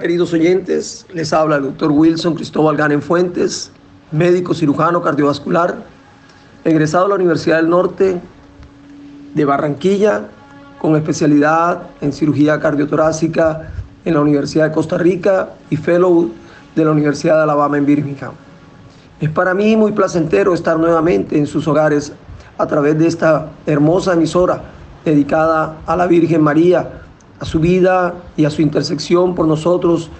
Queridos oyentes, les habla el doctor Wilson Cristóbal Ganen Fuentes, médico cirujano cardiovascular, egresado de la Universidad del Norte de Barranquilla, con especialidad en cirugía cardiotorácica en la Universidad de Costa Rica y fellow de la Universidad de Alabama en Birmingham. Es para mí muy placentero estar nuevamente en sus hogares a través de esta hermosa emisora dedicada a la Virgen María, a su vida y a su intersección por nosotros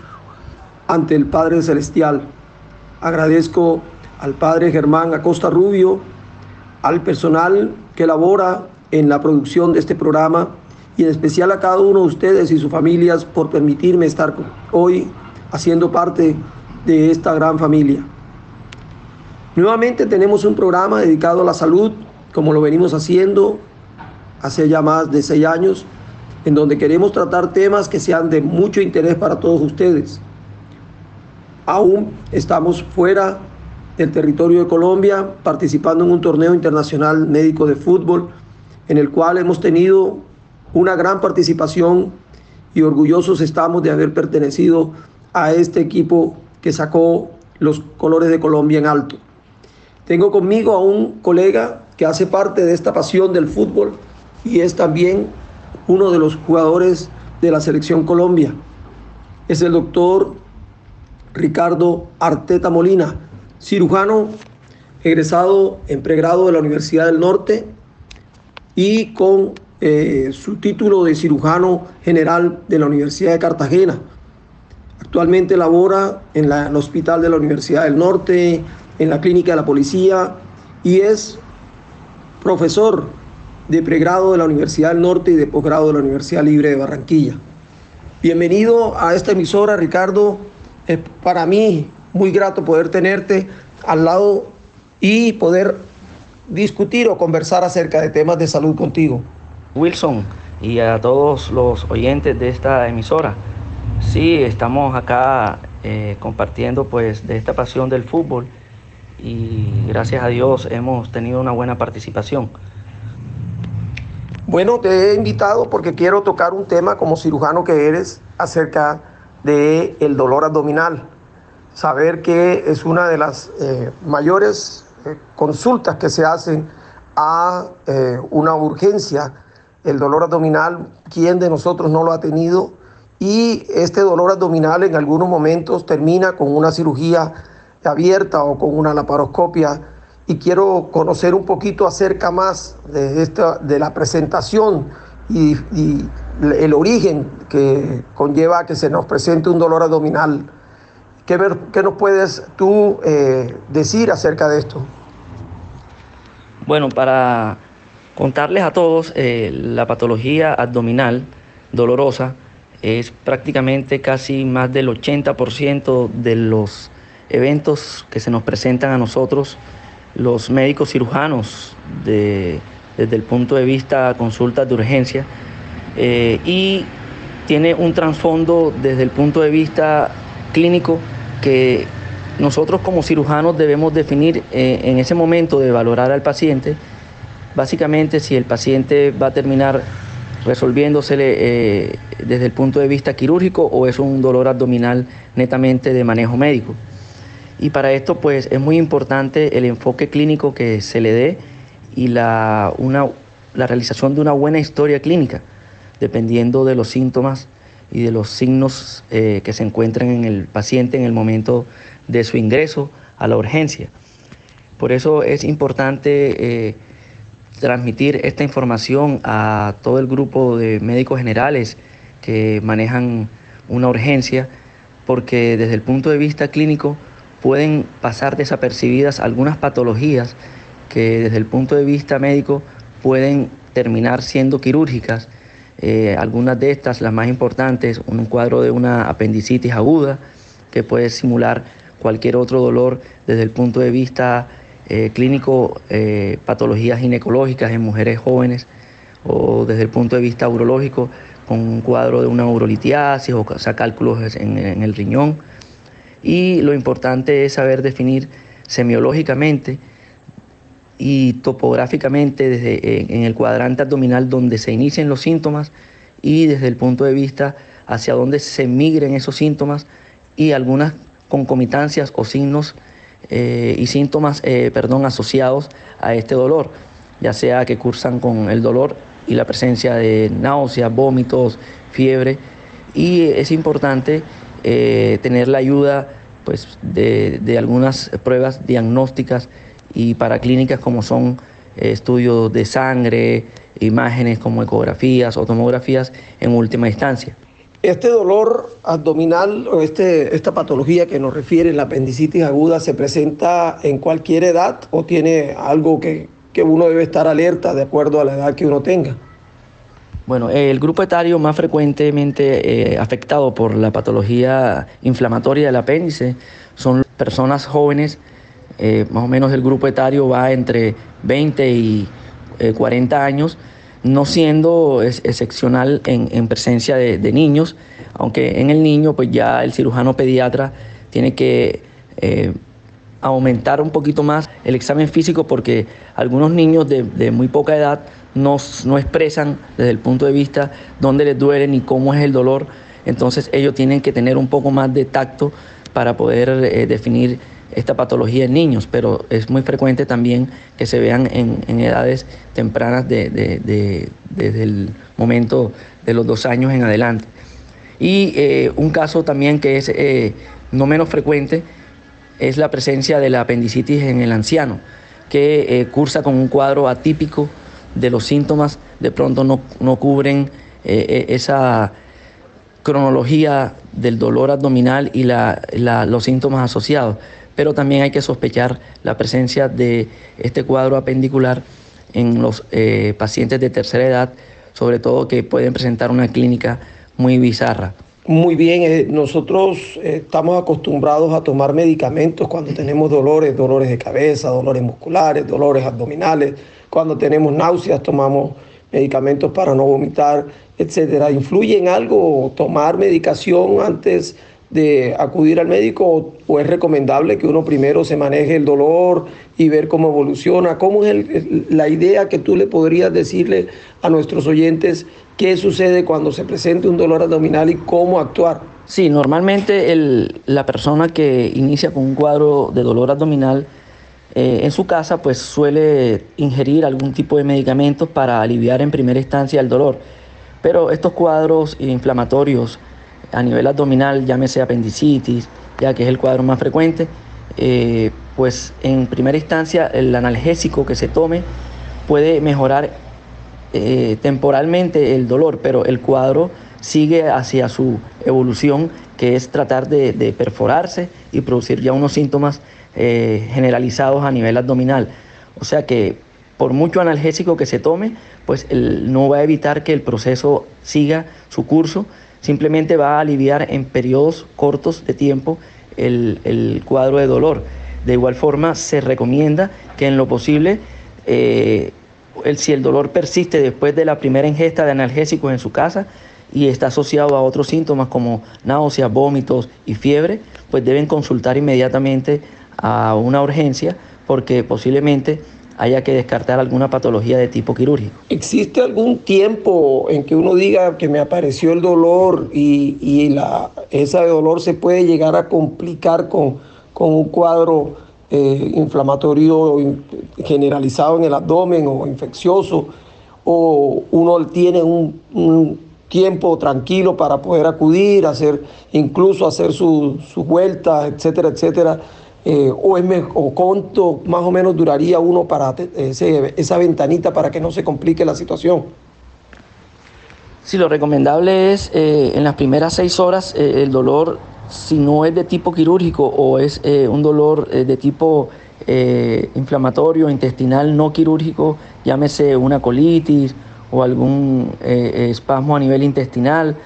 ante el Padre Celestial. Agradezco al Padre Germán Acosta Rubio, al personal que labora en la producción de este programa y en especial a cada uno de ustedes y sus familias por permitirme estar hoy haciendo parte de esta gran familia. Nuevamente tenemos un programa dedicado a la salud, como lo venimos haciendo hace ya más de seis años, en donde queremos tratar temas que sean de mucho interés para todos ustedes. Aún estamos fuera del territorio de Colombia participando en un torneo internacional médico de fútbol en el cual hemos tenido una gran participación y orgullosos estamos de haber pertenecido a este equipo que sacó los colores de Colombia en alto. Tengo conmigo a un colega que hace parte de esta pasión del fútbol y es también uno de los jugadores de la selección Colombia. Es el doctor Ricardo Arteta Molina, cirujano egresado en pregrado de la Universidad del Norte y con eh, su título de cirujano general de la Universidad de Cartagena. Actualmente labora en, el Hospital de la Universidad del Norte, en la Clínica de la Policía y es profesor de pregrado de la Universidad del Norte y de posgrado de la Universidad Libre de Barranquilla. Bienvenido a esta emisora, Ricardo. Es para mí muy grato poder tenerte al lado y poder discutir o conversar acerca de temas de salud contigo. Wilson y a todos los oyentes de esta emisora. Sí, estamos acá eh, compartiendo pues de esta pasión del fútbol y gracias a Dios hemos tenido una buena participación. Bueno, te he invitado porque quiero tocar un tema como cirujano que eres acerca del el dolor abdominal. Saber que es una de las eh, mayores eh, consultas que se hacen a eh, una urgencia. El dolor abdominal, ¿quién de nosotros no lo ha tenido? Y este dolor abdominal en algunos momentos termina con una cirugía abierta o con una laparoscopia y quiero conocer un poquito acerca más de, esta, de la presentación y, el origen que conlleva que se nos presente un dolor abdominal. ¿Qué, qué nos puedes tú eh, decir acerca de esto? Bueno, para contarles a todos, eh, la patología abdominal dolorosa es prácticamente casi más del 80% de los eventos que se nos presentan a nosotros los médicos cirujanos desde el punto de vista consultas de urgencia eh, y tiene un trasfondo desde el punto de vista clínico que nosotros como cirujanos debemos definir eh, en ese momento de valorar al paciente, básicamente si el paciente va a terminar resolviéndosele eh, desde el punto de vista quirúrgico o es un dolor abdominal netamente de manejo médico. Y para esto pues es muy importante el enfoque clínico que se le dé y la, la realización de una buena historia clínica, dependiendo de los síntomas y de los signos eh, que se encuentran en el paciente en el momento de su ingreso a la urgencia. Por eso es importante eh, transmitir esta información a todo el grupo de médicos generales que manejan una urgencia, porque desde el punto de vista clínico pueden pasar desapercibidas algunas patologías que desde el punto de vista médico pueden terminar siendo quirúrgicas. Eh, algunas de estas, las más importantes, un cuadro de una apendicitis aguda que puede simular cualquier otro dolor desde el punto de vista eh, clínico, eh, patologías ginecológicas en mujeres jóvenes o desde el punto de vista urológico con un cuadro de una urolitiasis o, sea, cálculos en el riñón y lo importante es saber definir semiológicamente y topográficamente desde en el cuadrante abdominal donde se inician los síntomas y desde el punto de vista hacia dónde se migren esos síntomas y algunas concomitancias o signos eh, y síntomas eh, perdón, asociados a este dolor, ya sea que cursan con el dolor y la presencia de náuseas, vómitos, fiebre. Y es importante eh, tener la ayuda pues, de, de, algunas pruebas diagnósticas y paraclínicas como son estudios de sangre, imágenes como ecografías o tomografías en última instancia. Este dolor abdominal o este, esta patología que nos refiere, la apendicitis aguda, se presenta en cualquier edad o tiene algo que, que uno debe estar alerta de acuerdo a la edad que uno tenga. Bueno, el grupo etario más frecuentemente eh, afectado por la patología inflamatoria del apéndice son personas jóvenes, eh, más o menos el grupo etario va entre 20 y 40 eh, años, no siendo excepcional en, presencia de, niños, aunque en el niño pues ya el cirujano pediatra tiene que eh, aumentar un poquito más el examen físico porque algunos niños de, muy poca edad no, expresan desde el punto de vista dónde les duele ni cómo es el dolor, entonces ellos tienen que tener un poco más de tacto para poder eh, definir esta patología en niños, pero es muy frecuente también que se vean en, edades tempranas de, desde el momento de los dos años en adelante. Y eh, un caso también que es eh, no menos frecuente es la presencia de la apendicitis en el anciano, que cursa con un cuadro atípico de los síntomas, de pronto no, no cubren esa cronología del dolor abdominal y los síntomas asociados pero también hay que sospechar la presencia de este cuadro apendicular en los eh, pacientes de tercera edad, sobre todo que pueden presentar una clínica muy bizarra. Muy bien, eh, nosotros eh, estamos acostumbrados a tomar medicamentos cuando tenemos dolores, dolores de cabeza, dolores musculares, dolores abdominales, cuando tenemos náuseas tomamos medicamentos para no vomitar, etcétera. ¿Influye en algo tomar medicación antes de acudir al médico o es recomendable que uno primero se maneje el dolor y ver cómo evoluciona? ¿Cómo es la idea que tú le podrías decirle a nuestros oyentes qué sucede cuando se presente un dolor abdominal y cómo actuar? Sí, normalmente la persona que inicia con un cuadro de dolor abdominal eh, en su casa pues suele ingerir algún tipo de medicamentos para aliviar en primera instancia el dolor. Pero estos cuadros inflamatorios a nivel abdominal, llámese apendicitis, ya que es el cuadro más frecuente, eh, pues en primera instancia el analgésico que se tome puede mejorar eh, temporalmente el dolor, pero el cuadro sigue hacia su evolución, que es tratar de, perforarse y producir ya unos síntomas eh, generalizados a nivel abdominal. O sea que por mucho analgésico que se tome, pues no va a evitar que el proceso siga su curso, simplemente va a aliviar en periodos cortos de tiempo el, cuadro de dolor. De igual forma, se recomienda que en lo posible, eh, si el dolor persiste después de la primera ingesta de analgésicos en su casa y está asociado a otros síntomas como náuseas, vómitos y fiebre, pues deben consultar inmediatamente a una urgencia porque posiblemente haya que descartar alguna patología de tipo quirúrgico. ¿Existe algún tiempo en que uno diga que me apareció el dolor y, la, ese dolor se puede llegar a complicar con, con un cuadro eh, inflamatorio generalizado en el abdomen o infeccioso? ¿O uno tiene un, un tiempo tranquilo para poder acudir, hacer, incluso hacer sus su vueltas, etcétera, etcétera? Eh, o, es o cuánto más o menos duraría uno para esa ventanita para que no se complique la situación. Sí, lo recomendable es eh, en las primeras seis horas eh, el dolor, si no es de tipo quirúrgico o es un dolor de tipo inflamatorio, intestinal, no quirúrgico, llámese una colitis o algún espasmo a nivel intestinal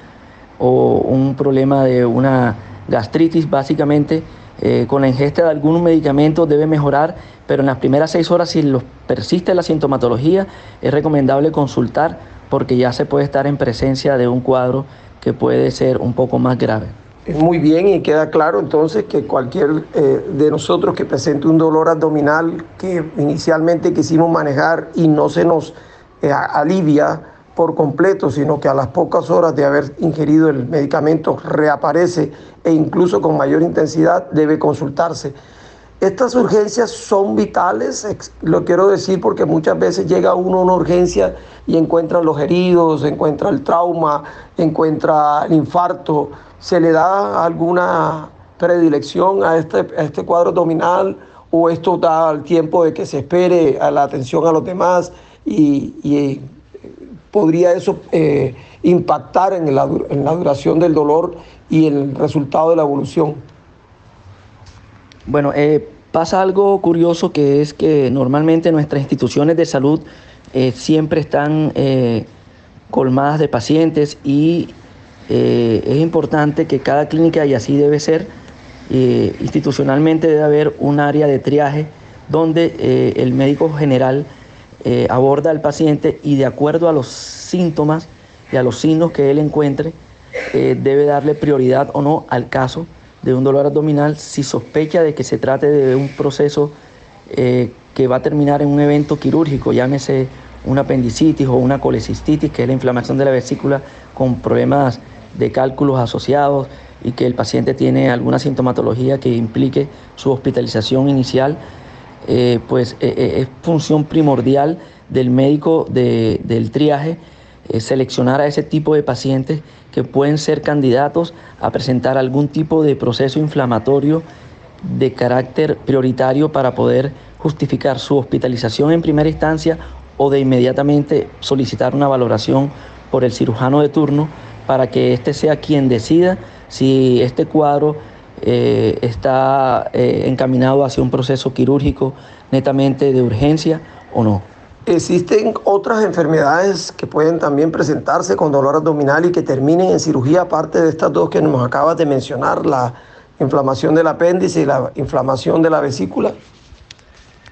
o un problema de una gastritis, básicamente eh, con la ingesta de algunos medicamentos debe mejorar, pero en las primeras seis horas, si persiste la sintomatología, es recomendable consultar porque ya se puede estar en presencia de un cuadro que puede ser un poco más grave. Muy bien, y queda claro entonces que cualquier eh, de nosotros que presente un dolor abdominal que inicialmente quisimos manejar y no se nos eh, alivia, por completo, sino que a las pocas horas de haber ingerido el medicamento reaparece e incluso con mayor intensidad, debe consultarse. Estas urgencias son vitales, lo quiero decir porque muchas veces llega uno a una urgencia y encuentra los heridos, encuentra el trauma, encuentra el infarto. ¿Se le da alguna predilección a este, a este cuadro abdominal o esto da el tiempo de que se espere a la atención a los demás y, podría eso eh, impactar en la, duración del dolor y el resultado de la evolución? Bueno, eh, pasa algo curioso que es que normalmente nuestras instituciones de salud eh, siempre están colmadas de pacientes y es importante que cada clínica, y así debe ser, institucionalmente debe haber un área de triaje donde el médico general aborda al paciente y de acuerdo a los síntomas y a los signos que él encuentre, debe darle prioridad o no al caso de un dolor abdominal si sospecha de que se trate de un proceso eh, que va a terminar en un evento quirúrgico, llámese una apendicitis o una colecistitis, que es la inflamación de la vesícula con problemas de cálculos asociados y que el paciente tiene alguna sintomatología que implique su hospitalización inicial, eh, pues eh, es función primordial del médico del triaje seleccionar a ese tipo de pacientes que pueden ser candidatos a presentar algún tipo de proceso inflamatorio de carácter prioritario para poder justificar su hospitalización en primera instancia o de inmediatamente solicitar una valoración por el cirujano de turno para que éste sea quien decida si este cuadro eh, está eh, encaminado hacia un proceso quirúrgico netamente de urgencia o no. Existen otras enfermedades que pueden también presentarse con dolor abdominal y que terminen en cirugía, aparte de estas dos que nos acabas de mencionar, la inflamación del apéndice y la inflamación de la vesícula.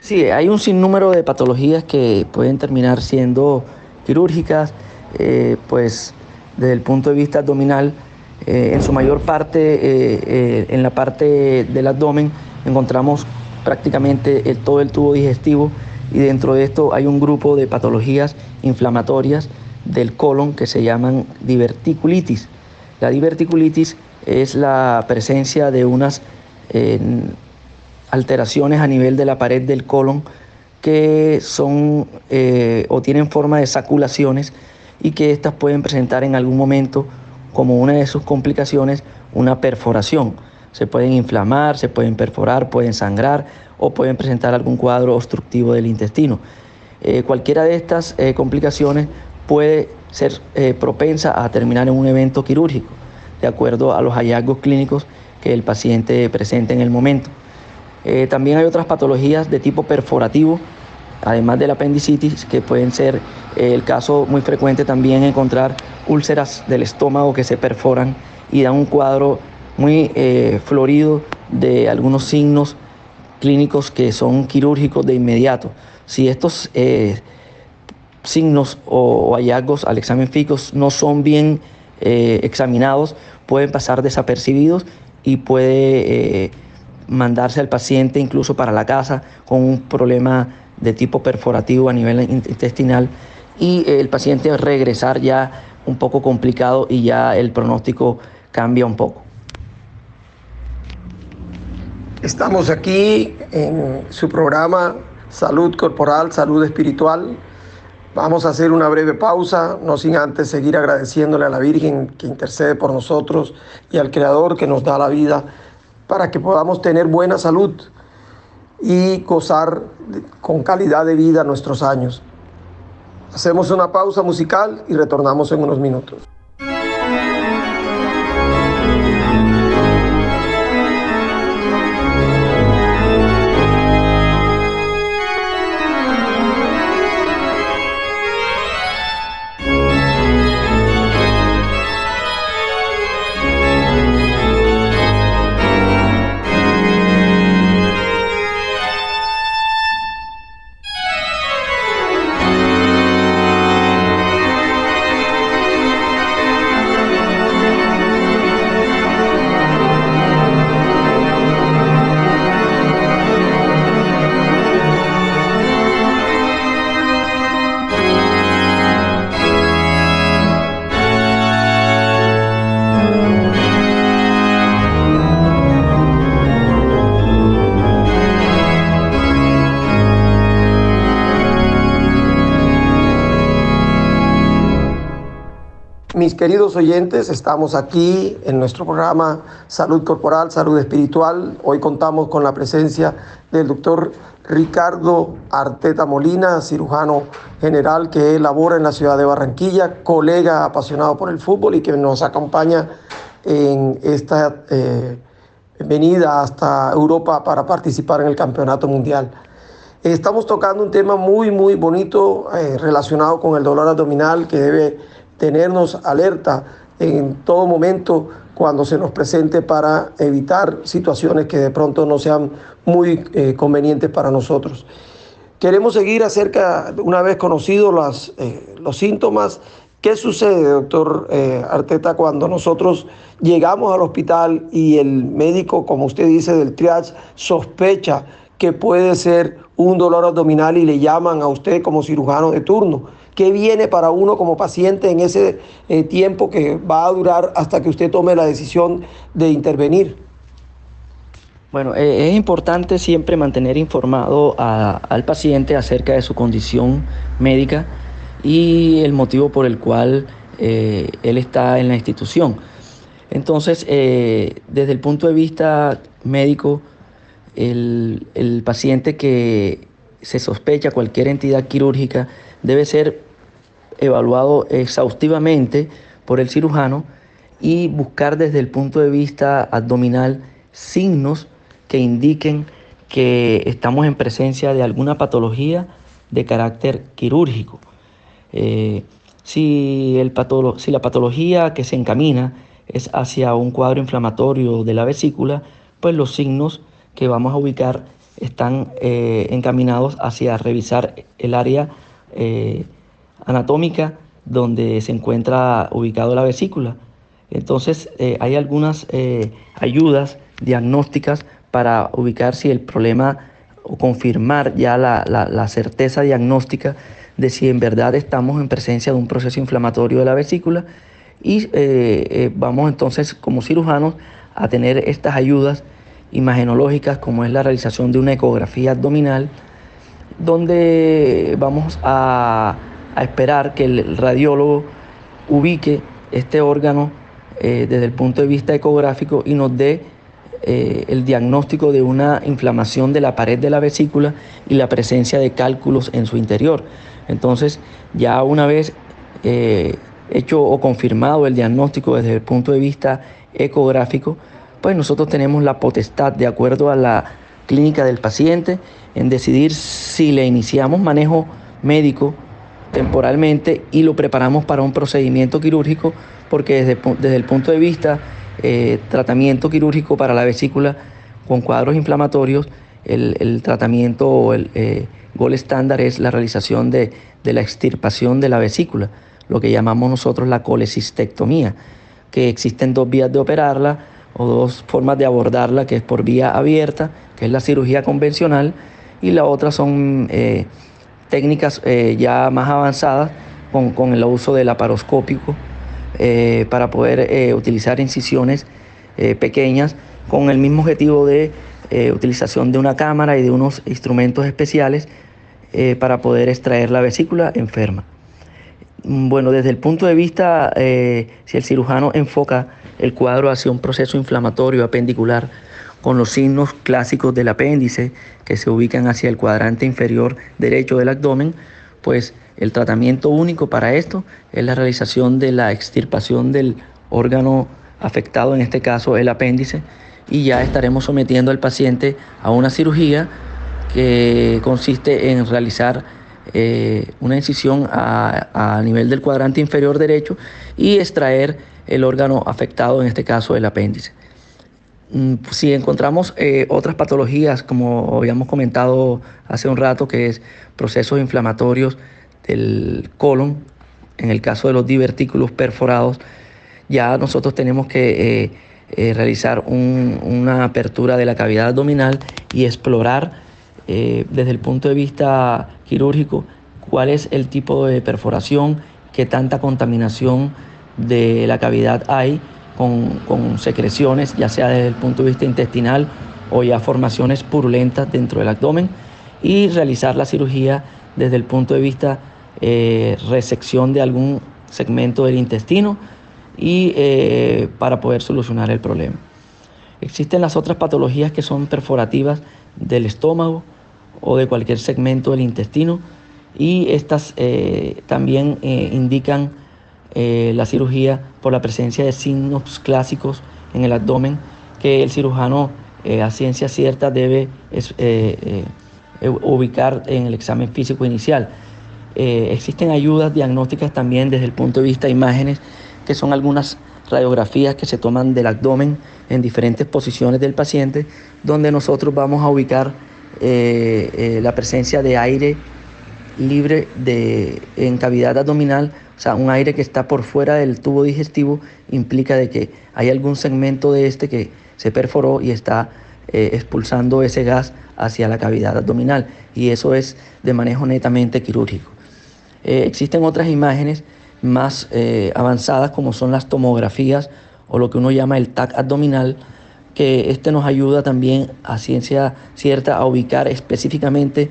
Sí, hay un sinnúmero de patologías que pueden terminar siendo quirúrgicas, eh, pues desde el punto de vista abdominal, eh, en su mayor parte, eh, en la parte del abdomen, encontramos prácticamente todo el tubo digestivo y dentro de esto hay un grupo de patologías inflamatorias del colon que se llaman diverticulitis. La diverticulitis es la presencia de unas alteraciones a nivel de la pared del colon que son eh, o tienen forma de saculaciones y que éstas pueden presentar en algún momento como una de sus complicaciones una perforación. Se pueden inflamar, se pueden perforar, pueden sangrar o pueden presentar algún cuadro obstructivo del intestino. Eh, cualquiera de estas eh, complicaciones puede ser eh, propensa a terminar en un evento quirúrgico, de acuerdo a los hallazgos clínicos que el paciente presenta en el momento. también hay otras patologías de tipo perforativo, además de la apendicitis, que pueden ser el caso muy frecuente también encontrar úlceras del estómago que se perforan y dan un cuadro muy florido de algunos signos clínicos que son quirúrgicos de inmediato. Si estos eh, signos o, hallazgos al examen físico no son bien eh, examinados, pueden pasar desapercibidos y puede eh, mandarse al paciente incluso para la casa con un problema de tipo perforativo a nivel intestinal y el paciente regresar ya un poco complicado y ya el pronóstico cambia un poco. Estamos aquí en su programa Salud Corporal, Salud Espiritual. Vamos a hacer una breve pausa, no sin antes seguir agradeciéndole a la Virgen que intercede por nosotros y al Creador que nos da la vida para que podamos tener buena salud y gozar con calidad de vida nuestros años. Hacemos una pausa musical y retornamos en unos minutos. Queridos oyentes, estamos aquí en nuestro programa Salud Corporal, Salud Espiritual. Hoy contamos con la presencia del doctor Ricardo Arteta Molina, cirujano general que labora en la ciudad de Barranquilla, colega apasionado por el fútbol y que nos acompaña en esta eh, venida hasta Europa para participar en el Campeonato Mundial. Estamos tocando un tema muy, muy bonito eh, relacionado con el dolor abdominal que debe tenernos alerta en todo momento cuando se nos presente para evitar situaciones que de pronto no sean muy eh, convenientes para nosotros. Queremos seguir acerca, una vez conocidos eh, los síntomas, ¿qué sucede, doctor eh, Arteta, cuando nosotros llegamos al hospital y el médico, como usted dice, del triage, sospecha que puede ser un dolor abdominal y le llaman a usted como cirujano de turno? Qué viene para uno como paciente en ese eh, tiempo que va a durar hasta que usted tome la decisión de intervenir. Bueno, eh, es importante siempre mantener informado al paciente acerca de su condición médica y el motivo por el cual eh, él está en la institución. Entonces, desde el punto de vista médico, el paciente que se sospecha cualquier entidad quirúrgica debe ser evaluado exhaustivamente por el cirujano y buscar desde el punto de vista abdominal signos que indiquen que estamos en presencia de alguna patología de carácter quirúrgico. Eh, si, el si la patología que se encamina es hacia un cuadro inflamatorio de la vesícula, pues los signos que vamos a ubicar están eh, encaminados hacia revisar el área eh, anatómica donde se encuentra ubicado la vesícula. Entonces eh, hay algunas eh, ayudas diagnósticas para ubicar si el problema o confirmar ya la, certeza diagnóstica de si en verdad estamos en presencia de un proceso inflamatorio de la vesícula y eh, vamos entonces como cirujanos a tener estas ayudas imagenológicas como es la realización de una ecografía abdominal donde vamos a a esperar que el radiólogo ubique este órgano eh, desde el punto de vista ecográfico y nos dé eh, el diagnóstico de una inflamación de la pared de la vesícula y la presencia de cálculos en su interior. Entonces, ya una vez eh, hecho o confirmado el diagnóstico desde el punto de vista ecográfico, pues nosotros tenemos la potestad, de acuerdo a la clínica del paciente, en decidir si le iniciamos manejo médico temporalmente y lo preparamos para un procedimiento quirúrgico porque desde, desde el punto de vista eh, tratamiento quirúrgico para la vesícula con cuadros inflamatorios, el, tratamiento o el eh, gol estándar es la realización de, la extirpación de la vesícula, lo que llamamos nosotros la colecistectomía, que existen dos vías de operarla o dos formas de abordarla, que es por vía abierta, que es la cirugía convencional, y la otra son eh, técnicas eh, ya más avanzadas con, el uso del laparoscópico eh, para poder eh, utilizar incisiones pequeñas con el mismo objetivo de utilización de una cámara y de unos instrumentos especiales para poder extraer la vesícula enferma. Bueno, desde el punto de vista, si el cirujano enfoca el cuadro hacia un proceso inflamatorio apendicular, con los signos clásicos del apéndice que se ubican hacia el cuadrante inferior derecho del abdomen, pues el tratamiento único para esto es la realización de la extirpación del órgano afectado, en este caso el apéndice, y ya estaremos sometiendo al paciente a una cirugía que consiste en realizar eh, una incisión a, a nivel del cuadrante inferior derecho y extraer el órgano afectado, en este caso el apéndice. Mm, si encontramos eh, otras patologías, como habíamos comentado hace un rato, que es procesos inflamatorios del colon, en el caso de los divertículos perforados, ya nosotros tenemos que eh, eh, realizar una apertura de la cavidad abdominal y explorar desde el punto de vista quirúrgico cuál es el tipo de perforación, qué tanta contaminación de la cavidad hay con, secreciones, ya sea desde el punto de vista intestinal o ya formaciones purulentas dentro del abdomen y realizar la cirugía desde el punto de vista eh, resección de algún segmento del intestino y eh, para poder solucionar el problema. Existen las otras patologías que son perforativas del estómago o de cualquier segmento del intestino y estas eh, también eh, la cirugía por la presencia de signos clásicos en el abdomen que el cirujano a ciencia cierta debe ubicar en el examen físico inicial. existen ayudas diagnósticas también desde el punto de vista de imágenes que son algunas radiografías que se toman del abdomen en diferentes posiciones del paciente, donde nosotros vamos a ubicar eh, eh, la presencia de aire libre de, en cavidad abdominal, o sea, un aire que está por fuera del tubo digestivo, implica de que hay algún segmento de este que se perforó y está eh, expulsando ese gas hacia la cavidad abdominal, y eso es de manejo netamente quirúrgico. existen otras imágenes más eh, avanzadas como son las tomografías o lo que uno llama el TAC abdominal, que este nos ayuda también a ciencia cierta a ubicar específicamente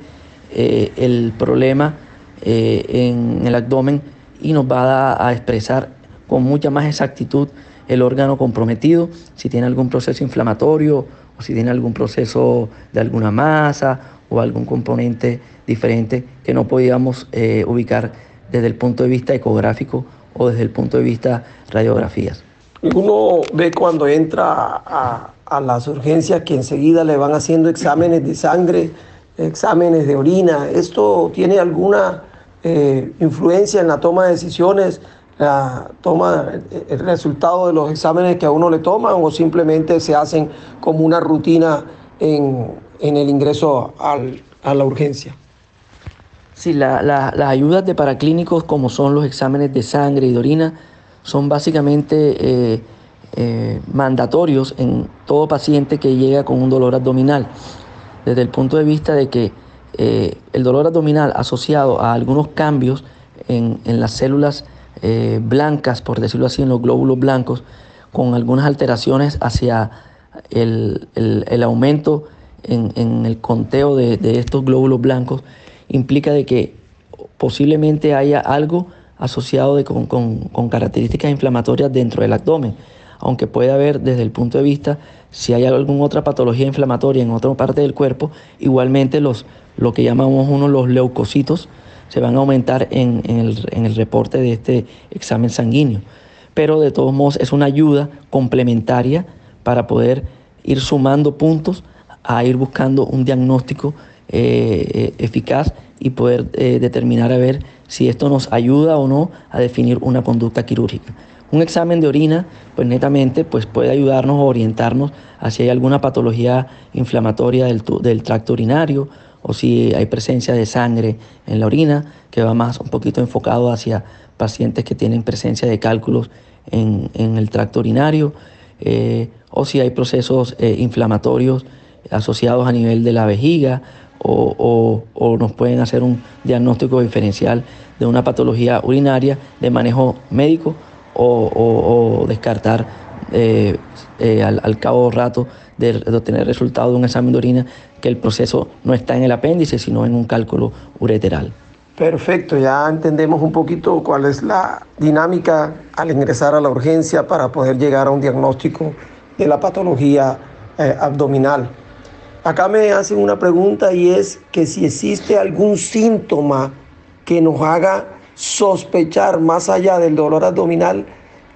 eh, el problema eh, en el abdomen y nos va a, a, expresar con mucha más exactitud el órgano comprometido, si tiene algún proceso inflamatorio o si tiene algún proceso de alguna masa o algún componente diferente que no podíamos ubicar desde el punto de vista ecográfico o desde el punto de vista radiografías. Uno ve cuando entra a, las urgencias que enseguida le van haciendo exámenes de sangre, exámenes de orina. ¿Esto tiene alguna eh, influencia en la toma de decisiones, la toma, el resultado de los exámenes que a uno le toman o simplemente se hacen como una rutina en, el ingreso a la urgencia? Sí, las ayudas de paraclínicos como son los exámenes de sangre y de orina son básicamente eh, eh, mandatorios en todo paciente que llega con un dolor abdominal, desde el punto de vista de que eh, el dolor abdominal asociado a algunos cambios en, las células blancas, por decirlo así, en los glóbulos blancos, con algunas alteraciones hacia el, aumento en, el conteo de estos glóbulos blancos, implica de que posiblemente haya algo asociado con, características inflamatorias dentro del abdomen, aunque puede haber desde el punto de vista si hay alguna otra patología inflamatoria en otra parte del cuerpo, igualmente los, lo que llamamos uno los leucocitos se van a aumentar en, el, en el reporte de este examen sanguíneo. Pero de todos modos es una ayuda complementaria para poder ir sumando puntos a ir buscando un diagnóstico eh, eh, eficaz y poder eh, determinar a ver si esto nos ayuda o no a definir una conducta quirúrgica. Un examen de orina, pues netamente, pues puede ayudarnos a orientarnos a si hay alguna patología inflamatoria del, del tracto urinario o si hay presencia de sangre en la orina, que va más un poquito enfocado hacia pacientes que tienen presencia de cálculos en, en el tracto urinario, o si hay procesos inflamatorios asociados a nivel de la vejiga o, nos pueden hacer un diagnóstico diferencial de una patología urinaria de manejo médico o, descartar eh, eh, al, al, cabo rato de, obtener resultado de un examen de orina que el proceso no está en el apéndice, sino en un cálculo ureteral. Perfecto, ya entendemos un poquito cuál es la dinámica al ingresar a la urgencia para poder llegar a un diagnóstico de la patología eh, abdominal. Acá me hacen una pregunta y es que si existe algún síntoma que nos haga sospechar más allá del dolor abdominal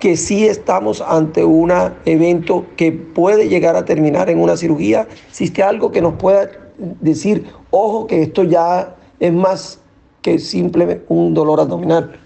que sí estamos ante un evento que puede llegar a terminar en una cirugía. ¿Existe algo que nos pueda decir, ojo, que esto ya es más que simplemente un dolor abdominal?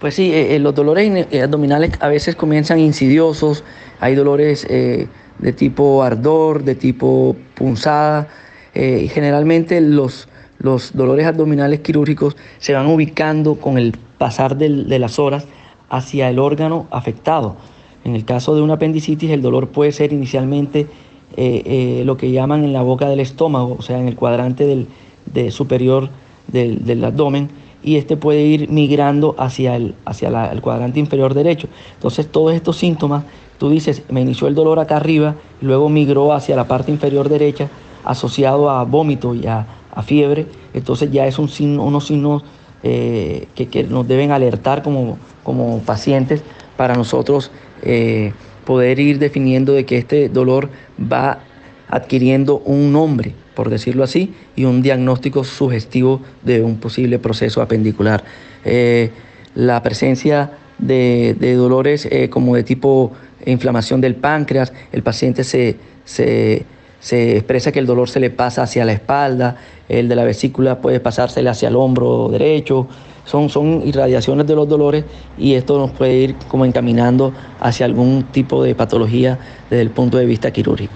Pues sí, eh, eh, los dolores eh, abdominales a veces comienzan insidiosos, hay dolores de tipo ardor, de tipo punzada. Generalmente los, los dolores abdominales quirúrgicos se van ubicando con el pasar de las horas hacia el órgano afectado. En el caso de una apendicitis, el dolor puede ser inicialmente eh, eh, lo que llaman en la boca del estómago, o sea, en el cuadrante del, superior del, abdomen, y este puede ir migrando hacia, el, hacia el cuadrante inferior derecho. Entonces, todos estos síntomas Tú dices, me inició el dolor acá arriba, luego migró hacia la parte inferior derecha, asociado a vómito y a, fiebre. Entonces ya es un unos signos eh, que, nos deben alertar como, como pacientes para nosotros eh, poder ir definiendo de que este dolor va adquiriendo un nombre, por decirlo así, y un diagnóstico sugestivo de un posible proceso apendicular. Eh, la presencia de, dolores eh, como de tipo inflamación del páncreas, el paciente se, se, expresa que el dolor se le pasa hacia la espalda, el de la vesícula puede pasársele hacia el hombro derecho, son, son irradiaciones de los dolores y esto nos puede ir como encaminando hacia algún tipo de patología desde el punto de vista quirúrgico.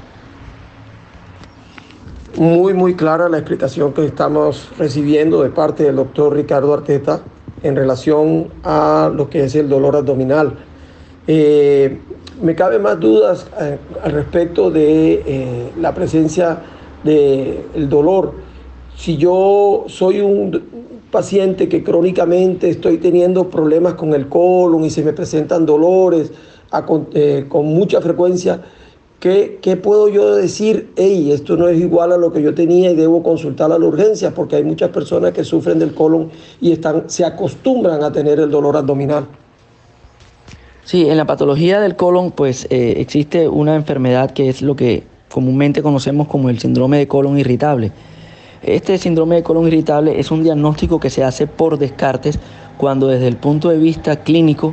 Muy, muy clara la explicación que estamos recibiendo de parte del doctor Ricardo Arteta en relación a lo que es el dolor abdominal. Eh, me cabe más dudas eh, al respecto de eh, la presencia del dolor. Si yo soy un paciente que crónicamente estoy teniendo problemas con el colon y se me presentan dolores con mucha frecuencia, ¿Qué, puedo yo decir? Hey, esto no es igual a lo que yo tenía y debo consultar a la urgencia porque hay muchas personas que sufren del colon y están, se acostumbran a tener el dolor abdominal. Sí, en la patología del colon pues eh, existe una enfermedad que es lo que comúnmente conocemos como el síndrome de colon irritable. Este síndrome de colon irritable es un diagnóstico que se hace por descartes cuando desde el punto de vista clínico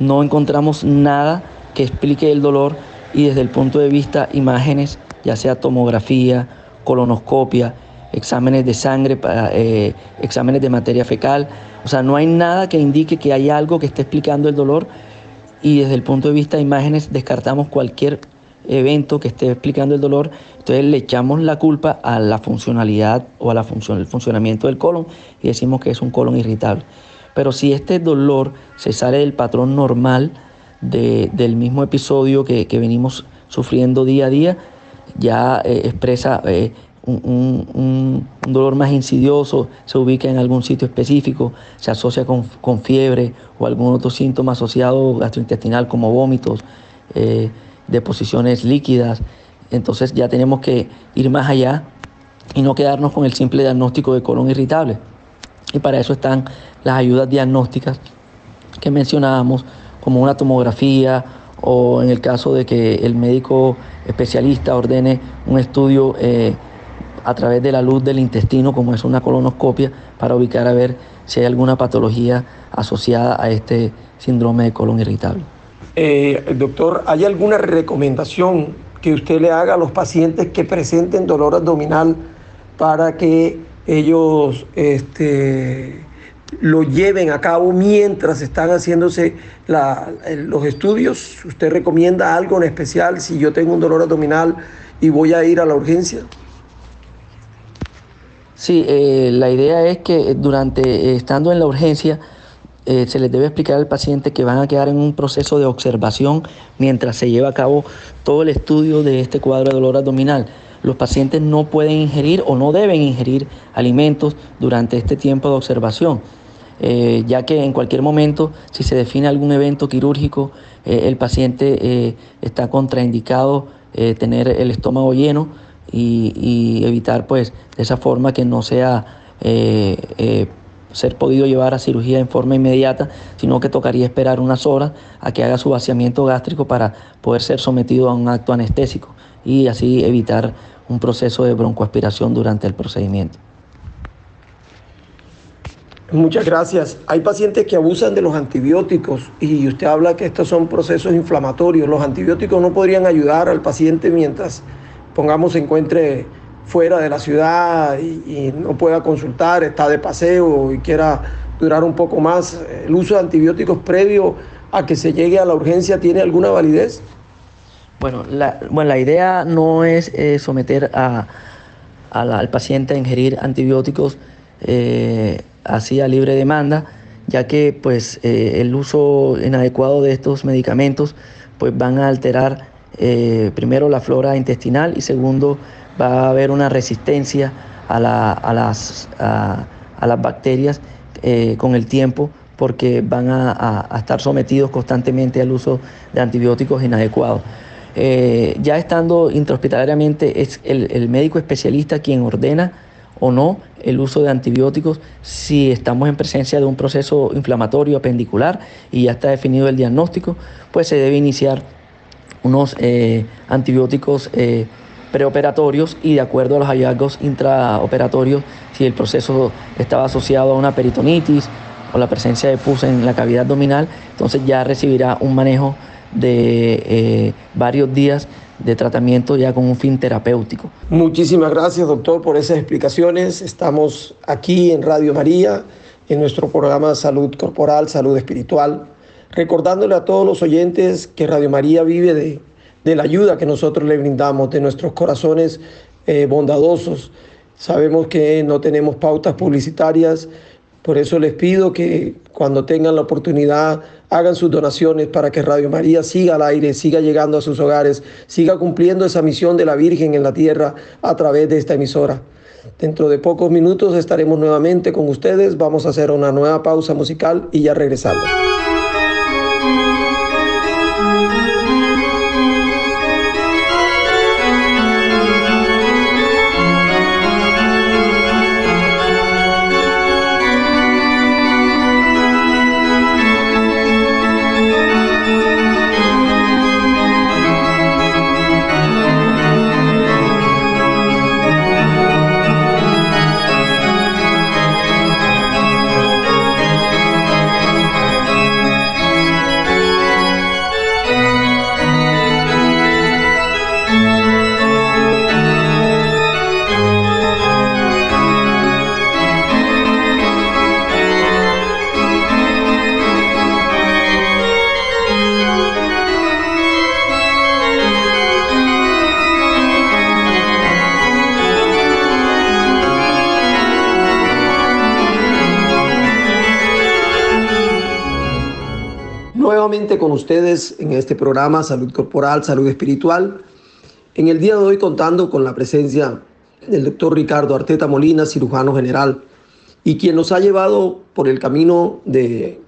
no encontramos nada que explique el dolor y desde el punto de vista imágenes, ya sea tomografía, colonoscopia, exámenes de sangre, eh, exámenes de materia fecal. O sea, no hay nada que indique que hay algo que esté explicando el dolor y desde el punto de vista de imágenes descartamos cualquier evento que esté explicando el dolor, entonces le echamos la culpa a la funcionalidad o a la función, el funcionamiento del colon y decimos que es un colon irritable. Pero si este dolor se sale del patrón normal, del mismo episodio que, venimos sufriendo día a día, ya eh, expresa eh, un, dolor más insidioso, se ubica en algún sitio específico, se asocia con, fiebre o algún otro síntoma asociado gastrointestinal como vómitos, eh, deposiciones líquidas. Entonces ya tenemos que ir más allá y no quedarnos con el simple diagnóstico de colon irritable. Y para eso están las ayudas diagnósticas que mencionábamos, como una tomografía o en el caso de que el médico especialista ordene un estudio eh, a través de la luz del intestino, como es una colonoscopia, para ubicar a ver si hay alguna patología asociada a este síndrome de colon irritable. Eh, doctor, ¿hay alguna recomendación que usted le haga a los pacientes que presenten dolor abdominal para que ellos este, lo lleven a cabo mientras están haciéndose los estudios? ¿Usted recomienda algo en especial si yo tengo un dolor abdominal y voy a ir a la urgencia? Sí, eh, la idea es que durante, eh, estando en la urgencia, eh, se les debe explicar al paciente que van a quedar en un proceso de observación mientras se lleva a cabo todo el estudio de este cuadro de dolor abdominal. Los pacientes no pueden ingerir o no deben ingerir alimentos durante este tiempo de observación. Ya que en cualquier momento, si se define algún evento quirúrgico, el paciente está contraindicado tener el estómago lleno y, evitar pues de esa forma que no sea ser podido llevar a cirugía en forma inmediata, sino que tocaría esperar unas horas a que haga su vaciamiento gástrico para poder ser sometido a un acto anestésico y así evitar un proceso de broncoaspiración durante el procedimiento. Muchas gracias. Hay pacientes que abusan de los antibióticos y usted habla que estos son procesos inflamatorios. Los antibióticos no podrían ayudar al paciente mientras, pongamos, se encuentre fuera de la ciudad y, no pueda consultar, está de paseo y quiera durar un poco más. ¿El uso de antibióticos previo a que se llegue a la urgencia tiene alguna validez? Bueno, la, bueno, la idea no es eh, someter al paciente a ingerir antibióticos. Eh, así a libre demanda, ya que pues eh, el uso inadecuado de estos medicamentos pues van a alterar eh, primero la flora intestinal y segundo va a haber una resistencia a, las, a, las, bacterias eh, con el tiempo porque van a, estar sometidos constantemente al uso de antibióticos inadecuados. ya estando intrahospitalariamente es el, el médico especialista quien ordena o no el uso de antibióticos si estamos en presencia de un proceso inflamatorio apendicular y ya está definido el diagnóstico, pues se debe iniciar unos eh, antibióticos eh, preoperatorios y de acuerdo a los hallazgos intraoperatorios, si el proceso estaba asociado a una peritonitis o la presencia de pus en la cavidad abdominal, entonces ya recibirá un manejo de eh, varios días de tratamiento ya con un fin terapéutico. Muchísimas gracias, doctor, por esas explicaciones. Estamos aquí en Radio María, en nuestro programa Salud Corporal, Salud Espiritual, recordándole a todos los oyentes que Radio María vive de, de la ayuda que nosotros le brindamos, de nuestros corazones eh, bondadosos. Sabemos que no tenemos pautas publicitarias, por eso les pido que cuando tengan la oportunidad hagan sus donaciones para que Radio María siga al aire, siga llegando a sus hogares, siga cumpliendo esa misión de la Virgen en la tierra a través de esta emisora. Dentro de pocos minutos estaremos nuevamente con ustedes. Vamos a hacer una nueva pausa musical y ya regresamos. Con ustedes en este programa Salud Corporal, Salud Espiritual. En el día de hoy contando con la presencia del doctor Ricardo Arteta Molina, cirujano general, y quien nos ha llevado por el camino de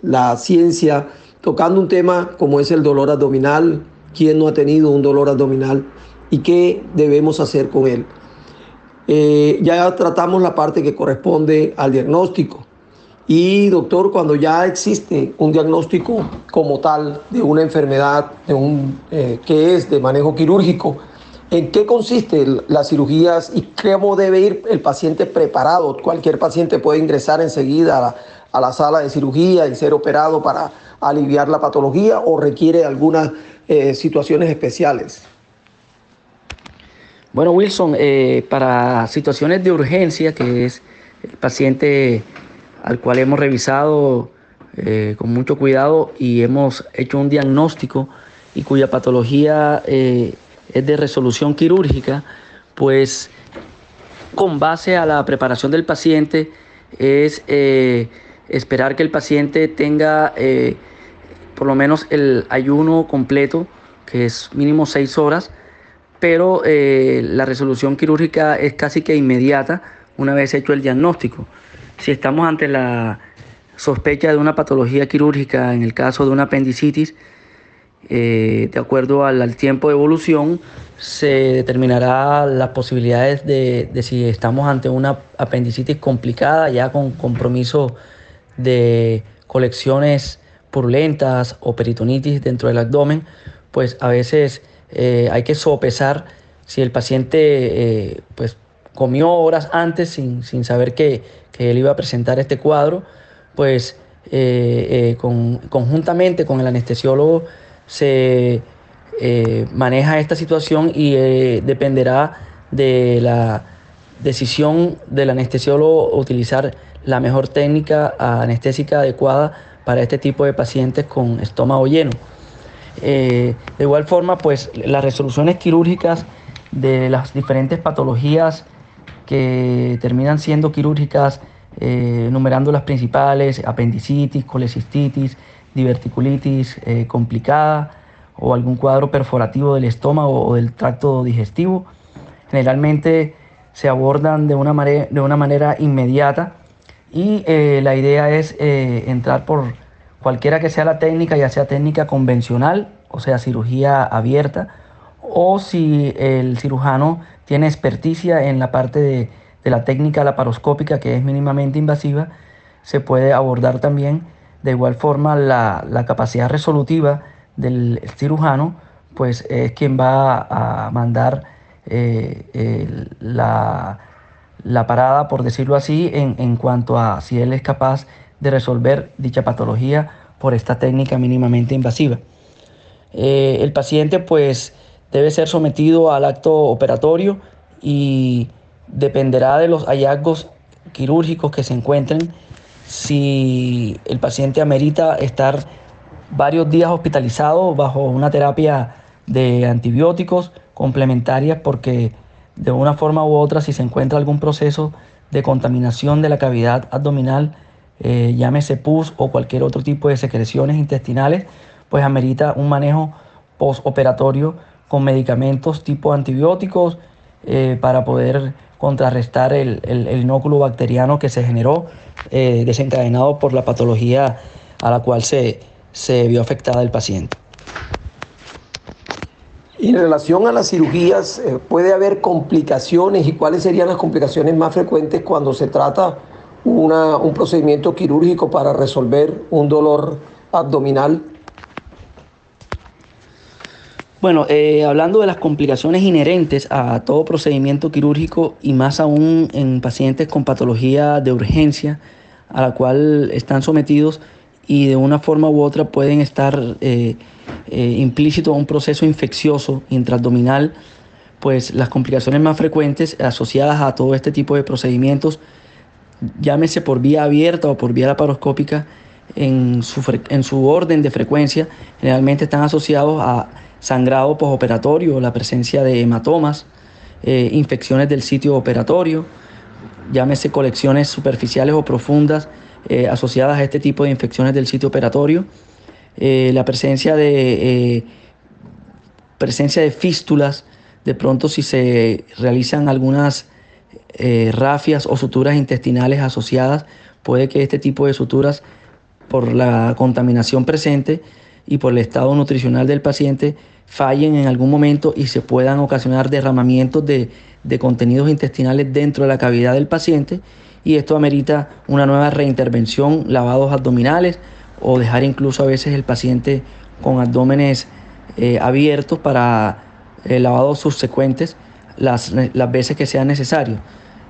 la ciencia, tocando un tema como es el dolor abdominal, quién no ha tenido un dolor abdominal y qué debemos hacer con él. Eh, ya tratamos la parte que corresponde al diagnóstico, y doctor, cuando ya existe un diagnóstico como tal de una enfermedad, de un, eh, que es de manejo quirúrgico, ¿en qué consiste las cirugías y cómo debe ir el paciente preparado? Cualquier paciente puede ingresar enseguida a la, sala de cirugía y ser operado para aliviar la patología o requiere algunas eh, situaciones especiales. Bueno, Wilson, eh, para situaciones de urgencia, que es el paciente al cual hemos revisado eh, con mucho cuidado y hemos hecho un diagnóstico y cuya patología eh, es de resolución quirúrgica, pues con base a la preparación del paciente es eh, esperar que el paciente tenga por lo menos el ayuno completo, que es mínimo seis horas, pero la resolución quirúrgica es casi que inmediata una vez hecho el diagnóstico. Si estamos ante la sospecha de una patología quirúrgica, en el caso de una apendicitis, eh, de acuerdo al, tiempo de evolución, se determinará las posibilidades de, si estamos ante una apendicitis complicada, ya con compromiso de colecciones purulentas o peritonitis dentro del abdomen, pues a veces eh, hay que sopesar si el paciente eh, pues, comió horas antes sin, sin saber que, que él iba a presentar este cuadro, pues eh, eh, conjuntamente con el anestesiólogo se eh, maneja esta situación y dependerá de la decisión del anestesiólogo utilizar la mejor técnica anestésica adecuada para este tipo de pacientes con estómago lleno. de igual forma, pues las resoluciones quirúrgicas de las diferentes patologías que terminan siendo quirúrgicas, eh, numerando las principales, apendicitis, colecistitis, diverticulitis eh, complicada o algún cuadro perforativo del estómago o del tracto digestivo. Generalmente se abordan de una, de una manera inmediata y eh, la idea es entrar por cualquiera que sea la técnica, ya sea técnica convencional, o sea, cirugía abierta, o si el cirujano tiene experticia en la parte de, de la técnica laparoscópica que es mínimamente invasiva, se puede abordar también de igual forma la, capacidad resolutiva del cirujano, pues es quien va a mandar eh, la, parada, por decirlo así, en, cuanto a si él es capaz de resolver dicha patología por esta técnica mínimamente invasiva. Eh, el paciente pues debe ser sometido al acto operatorio y dependerá de los hallazgos quirúrgicos que se encuentren. Si el paciente amerita estar varios días hospitalizado bajo una terapia de antibióticos complementarias porque de una forma u otra si se encuentra algún proceso de contaminación de la cavidad abdominal, eh, llámese pus o cualquier otro tipo de secreciones intestinales, pues amerita un manejo postoperatorio con medicamentos tipo antibióticos eh, para poder contrarrestar el, el, inóculo bacteriano que se generó eh, desencadenado por la patología a la cual se, se vio afectada el paciente. Y en relación a las cirugías, eh, ¿puede haber complicaciones y cuáles serían las complicaciones más frecuentes cuando se trata una, un procedimiento quirúrgico para resolver un dolor abdominal? Bueno, eh, hablando de las complicaciones inherentes a todo procedimiento quirúrgico y más aún en pacientes con patología de urgencia a la cual están sometidos y de una forma u otra pueden estar eh, eh, implícitos a un proceso infeccioso intraabdominal, pues las complicaciones más frecuentes asociadas a todo este tipo de procedimientos, llámese por vía abierta o por vía laparoscópica, en su, en su orden de frecuencia, generalmente están asociados a sangrado postoperatorio, la presencia de hematomas, eh, infecciones del sitio operatorio, llámese colecciones superficiales o profundas eh, asociadas a este tipo de infecciones del sitio operatorio, eh, la presencia de, presencia de fístulas, de pronto si se realizan algunas rafias o suturas intestinales asociadas, puede que este tipo de suturas por la contaminación presente y por el estado nutricional del paciente fallen en algún momento y se puedan ocasionar derramamientos de, contenidos intestinales dentro de la cavidad del paciente y esto amerita una nueva reintervención, lavados abdominales o dejar incluso a veces el paciente con abdómenes eh, abiertos para eh, lavados subsecuentes las, las, veces que sea necesario.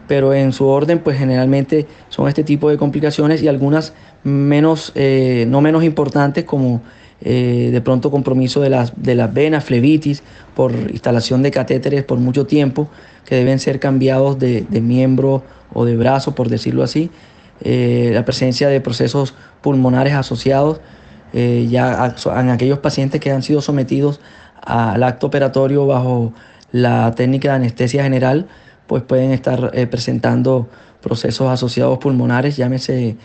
Pero en su orden, pues generalmente son este tipo de complicaciones y algunas menos, eh, no menos importantes como eh, de pronto compromiso de las, de las venas, flebitis, por instalación de catéteres por mucho tiempo, que deben ser cambiados de, miembro o de brazo, por decirlo así, eh, la presencia de procesos pulmonares asociados, eh, ya en aquellos pacientes que han sido sometidos al acto operatorio bajo la técnica de anestesia general, pues pueden estar presentando procesos asociados pulmonares, llámese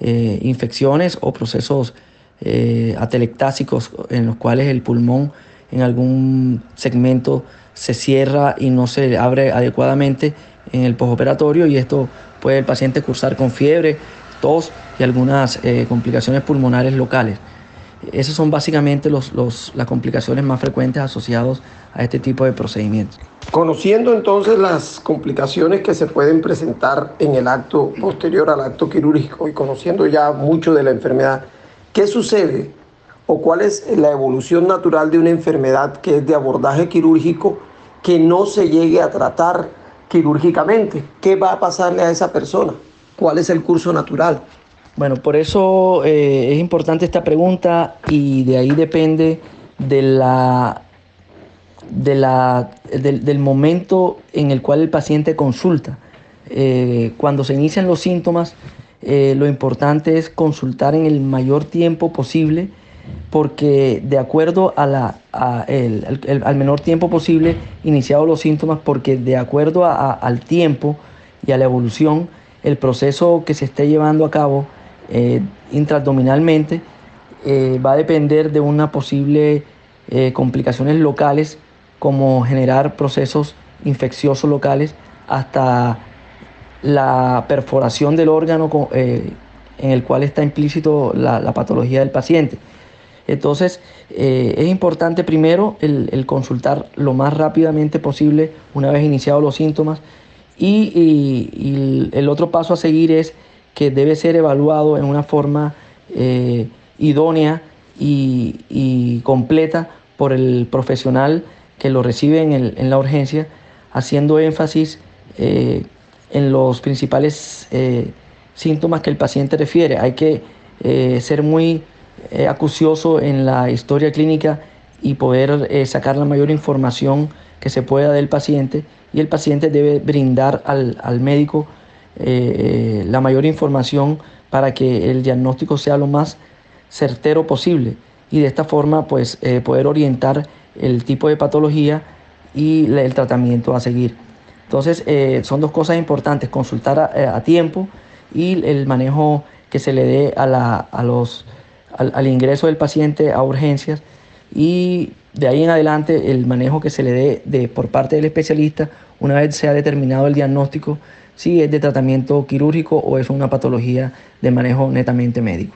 infecciones o procesos eh, atelectásicos en los cuales el pulmón en algún segmento se cierra y no se abre adecuadamente en el postoperatorio y esto puede el paciente cursar con fiebre, tos y algunas eh, complicaciones pulmonares locales. Esas son básicamente los, las complicaciones más frecuentes asociadas a este tipo de procedimientos. Conociendo entonces las complicaciones que se pueden presentar en el acto posterior al acto quirúrgico y conociendo ya mucho de la enfermedad, ¿Qué sucede o cuál es la evolución natural de una enfermedad que es de abordaje quirúrgico que no se llegue a tratar quirúrgicamente? ¿Qué va a pasarle a esa persona? ¿Cuál es el curso natural? Bueno, por eso eh, es importante esta pregunta y de ahí depende de la, de la, del, momento en el cual el paciente consulta. Eh, cuando se inician los síntomas, eh, lo importante es consultar en el mayor tiempo posible porque de acuerdo a la, al menor tiempo posible iniciados los síntomas, porque de acuerdo al tiempo y a la evolución, el proceso que se esté llevando a cabo eh, intraabdominalmente eh, va a depender de una posible complicaciones locales como generar procesos infecciosos locales hasta la perforación del órgano eh, en el cual está implícito la, patología del paciente. Entonces, eh, es importante primero el, consultar lo más rápidamente posible una vez iniciados los síntomas Y, el otro paso a seguir es que debe ser evaluado en una forma eh, idónea y, completa por el profesional que lo recibe en, la urgencia, haciendo énfasis en los principales eh, síntomas que el paciente refiere. Hay que ser muy acucioso en la historia clínica y poder sacar la mayor información que se pueda del paciente y el paciente debe brindar al, médico eh, la mayor información para que el diagnóstico sea lo más certero posible y de esta forma pues eh, poder orientar el tipo de patología y el tratamiento a seguir. Entonces eh, son dos cosas importantes, consultar a, tiempo y el manejo que se le dé a, la, a los, al ingreso del paciente a urgencias y de ahí en adelante el manejo que se le dé de, por parte del especialista, una vez se ha determinado el diagnóstico, si es de tratamiento quirúrgico o es una patología de manejo netamente médico.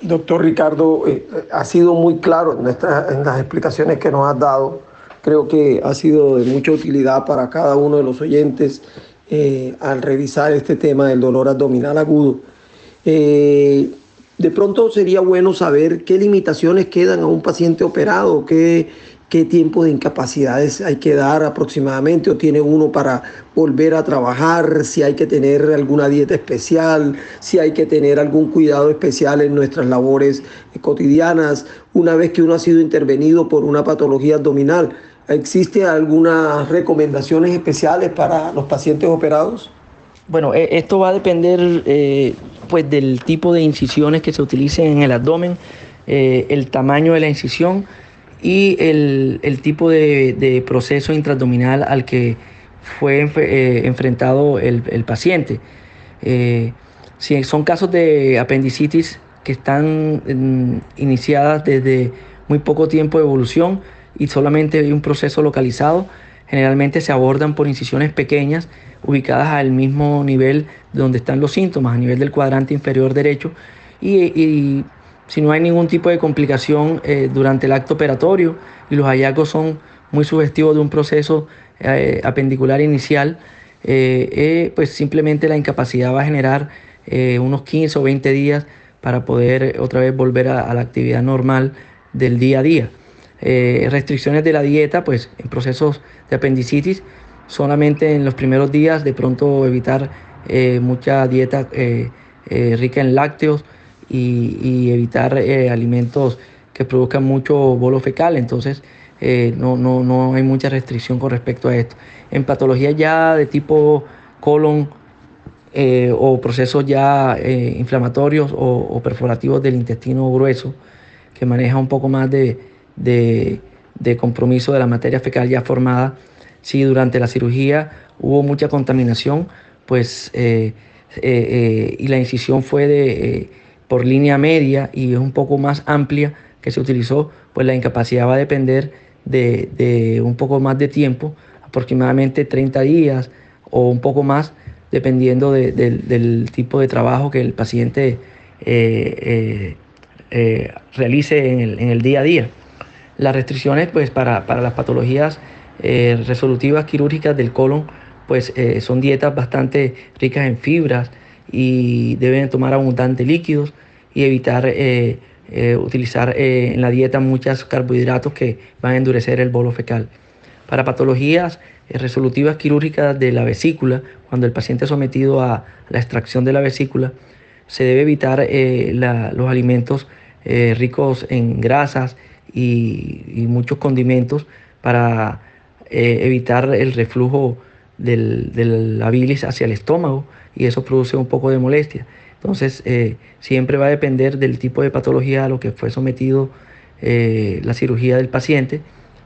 Doctor Ricardo, eh, ha sido muy claro en, en las explicaciones que nos has dado. Creo que ha sido de mucha utilidad para cada uno de los oyentes eh, al revisar este tema del dolor abdominal agudo. Eh, de pronto sería bueno saber qué limitaciones quedan a un paciente operado, qué, qué tiempo de incapacidades hay que dar aproximadamente o tiene uno para volver a trabajar, si hay que tener alguna dieta especial, si hay que tener algún cuidado especial en nuestras labores cotidianas, una vez que uno ha sido intervenido por una patología abdominal. ¿Existe algunas recomendaciones especiales para los pacientes operados? Bueno, e, esto va a depender eh, pues del tipo de incisiones que se utilicen en el abdomen, eh, el tamaño de la incisión y el, tipo de, proceso intraabdominal al que fue eh, enfrentado el, paciente. si son casos de apendicitis que están mm, iniciadas desde muy poco tiempo de evolución y solamente hay un proceso localizado, generalmente se abordan por incisiones pequeñas ubicadas al mismo nivel donde están los síntomas, a nivel del cuadrante inferior derecho. Y, si no hay ningún tipo de complicación eh, durante el acto operatorio y los hallazgos son muy sugestivos de un proceso eh, apendicular inicial, eh, pues simplemente la incapacidad va a generar unos 15 o 20 días para poder otra vez volver a, a la actividad normal del día a día. Restricciones de la dieta, pues en procesos de apendicitis, solamente en los primeros días de pronto evitar eh, mucha dieta eh, eh, rica en lácteos y, evitar alimentos que produzcan mucho bolo fecal. Entonces no, no, no, hay mucha restricción con respecto a esto. En patologías ya de tipo colon o procesos ya inflamatorios o, perforativos del intestino grueso, que maneja un poco más de, de compromiso de la materia fecal ya formada, si durante la cirugía hubo mucha contaminación, pues eh, eh, eh, y la incisión fue de, por línea media y es un poco más amplia que se utilizó, pues la incapacidad va a depender de, un poco más de tiempo, aproximadamente 30 días o un poco más, dependiendo del tipo de trabajo que el paciente realice en el, día a día. Las restricciones pues, para, para las patologías eh, resolutivas quirúrgicas del colon, pues eh, son dietas bastante ricas en fibras y deben tomar abundante líquidos y evitar eh, utilizar en la dieta muchos carbohidratos que van a endurecer el bolo fecal. Para patologías resolutivas quirúrgicas de la vesícula, cuando el paciente es sometido a la extracción de la vesícula, se debe evitar los alimentos ricos en grasas y, muchos condimentos para eh, evitar el reflujo del, de la bilis hacia el estómago y eso produce un poco de molestia. Entonces, eh, siempre va a depender del tipo de patología a lo que fue sometido eh, la cirugía del paciente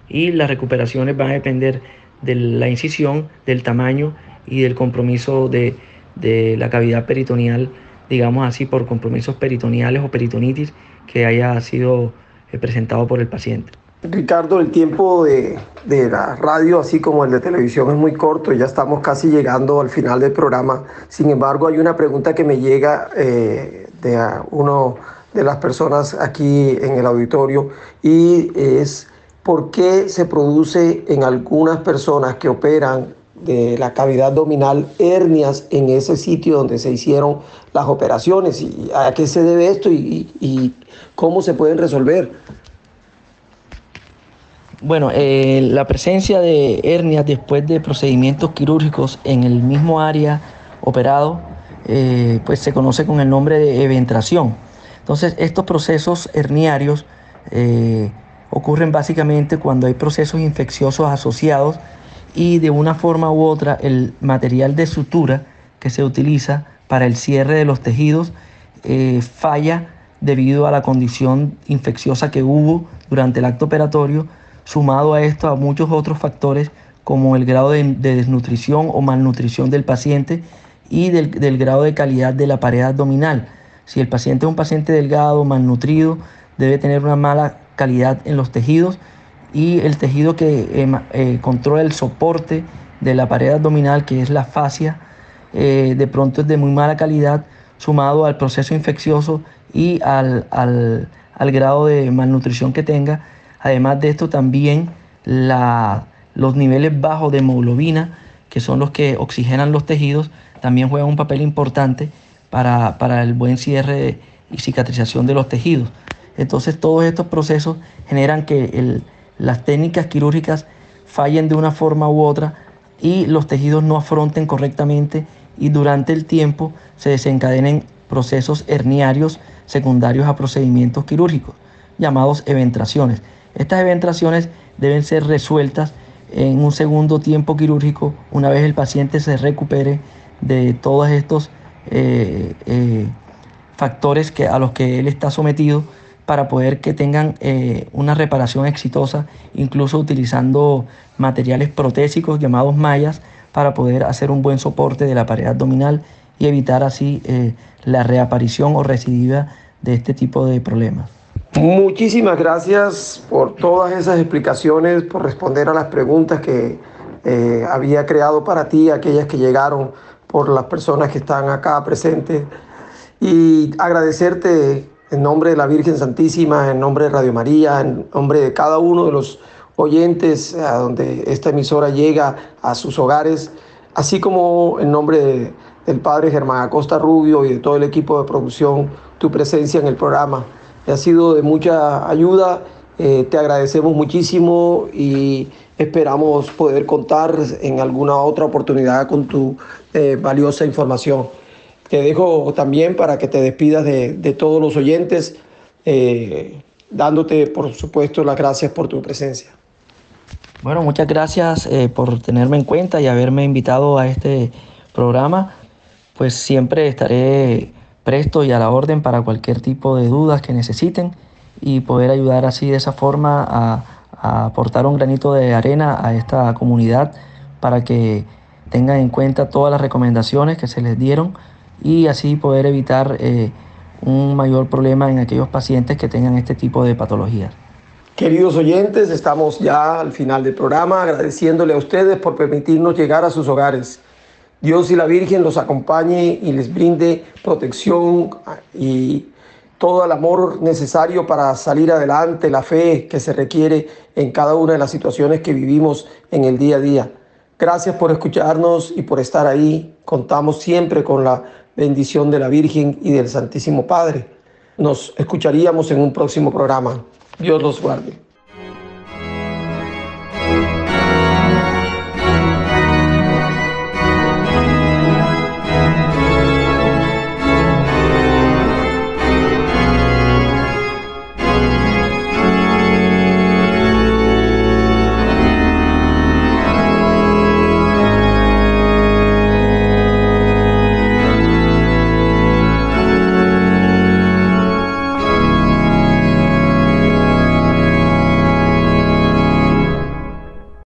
y las recuperaciones van a depender de la incisión, del tamaño y del compromiso de, de la cavidad peritoneal, digamos así, por compromisos peritoneales o peritonitis que haya sido presentado por el paciente. Ricardo, el tiempo de, la radio, así como el de televisión, es muy corto. Ya estamos casi llegando al final del programa. Sin embargo, hay una pregunta que me llega eh, de uno de las personas aquí en el auditorio y es por qué se produce en algunas personas que operan de la cavidad abdominal hernias en ese sitio donde se hicieron las operaciones y a qué se debe esto y, cómo se pueden resolver. Bueno, eh, la presencia de hernias después de procedimientos quirúrgicos en el mismo área operado, eh, pues se conoce con el nombre de eventración. Entonces, estos procesos herniarios eh, ocurren básicamente cuando hay procesos infecciosos asociados y de una forma u otra el material de sutura que se utiliza para el cierre de los tejidos falla debido a la condición infecciosa que hubo durante el acto operatorio, sumado a esto a muchos otros factores como el grado de, desnutrición o malnutrición del paciente y del, grado de calidad de la pared abdominal. Si el paciente es un paciente delgado, malnutrido, debe tener una mala calidad en los tejidos y el tejido que eh, controla el soporte de la pared abdominal, que es la fascia, eh, de pronto es de muy mala calidad, sumado al proceso infeccioso y al, grado de malnutrición que tenga. Además de esto, también los niveles bajos de hemoglobina, que son los que oxigenan los tejidos, también juegan un papel importante para, para el buen cierre y cicatrización de los tejidos. Entonces todos estos procesos generan que las técnicas quirúrgicas fallen de una forma u otra y los tejidos no afronten correctamente y durante el tiempo se desencadenen procesos herniarios secundarios a procedimientos quirúrgicos, llamados eventraciones. Estas eventraciones deben ser resueltas en un segundo tiempo quirúrgico una vez el paciente se recupere de todos estos eh, eh, factores que, a los que él está sometido para poder que tengan eh, una reparación exitosa, incluso utilizando materiales protésicos llamados mallas para poder hacer un buen soporte de la pared abdominal y evitar así la reaparición o recidiva de este tipo de problemas. Muchísimas gracias por todas esas explicaciones, por responder a las preguntas que eh, había creado para ti, aquellas que llegaron por las personas que están acá presentes. Y agradecerte en nombre de la Virgen Santísima, en nombre de Radio María, en nombre de cada uno de los oyentes a donde esta emisora llega a sus hogares, así como en nombre del Padre Germán Acosta Rubio y de todo el equipo de producción, tu presencia en el programa. Ha sido de mucha ayuda, eh, te agradecemos muchísimo y esperamos poder contar en alguna otra oportunidad con tu eh, valiosa información. Te dejo también para que te despidas de, todos los oyentes, eh, dándote, por supuesto, las gracias por tu presencia. Bueno, muchas gracias por tenerme en cuenta y haberme invitado a este programa. Pues siempre estaré presto y a la orden para cualquier tipo de dudas que necesiten y poder ayudar así de esa forma a, a aportar un granito de arena a esta comunidad para que tengan en cuenta todas las recomendaciones que se les dieron y así poder evitar eh, un mayor problema en aquellos pacientes que tengan este tipo de patologías. Queridos oyentes, estamos ya al final del programa agradeciéndole a ustedes por permitirnos llegar a sus hogares. Dios y la Virgen los acompañe y les brinde protección y todo el amor necesario para salir adelante, la fe que se requiere en cada una de las situaciones que vivimos en el día a día. Gracias por escucharnos y por estar ahí. Contamos siempre con la bendición de la Virgen y del Santísimo Padre. Nos escucharíamos en un próximo programa. Dios los guarde.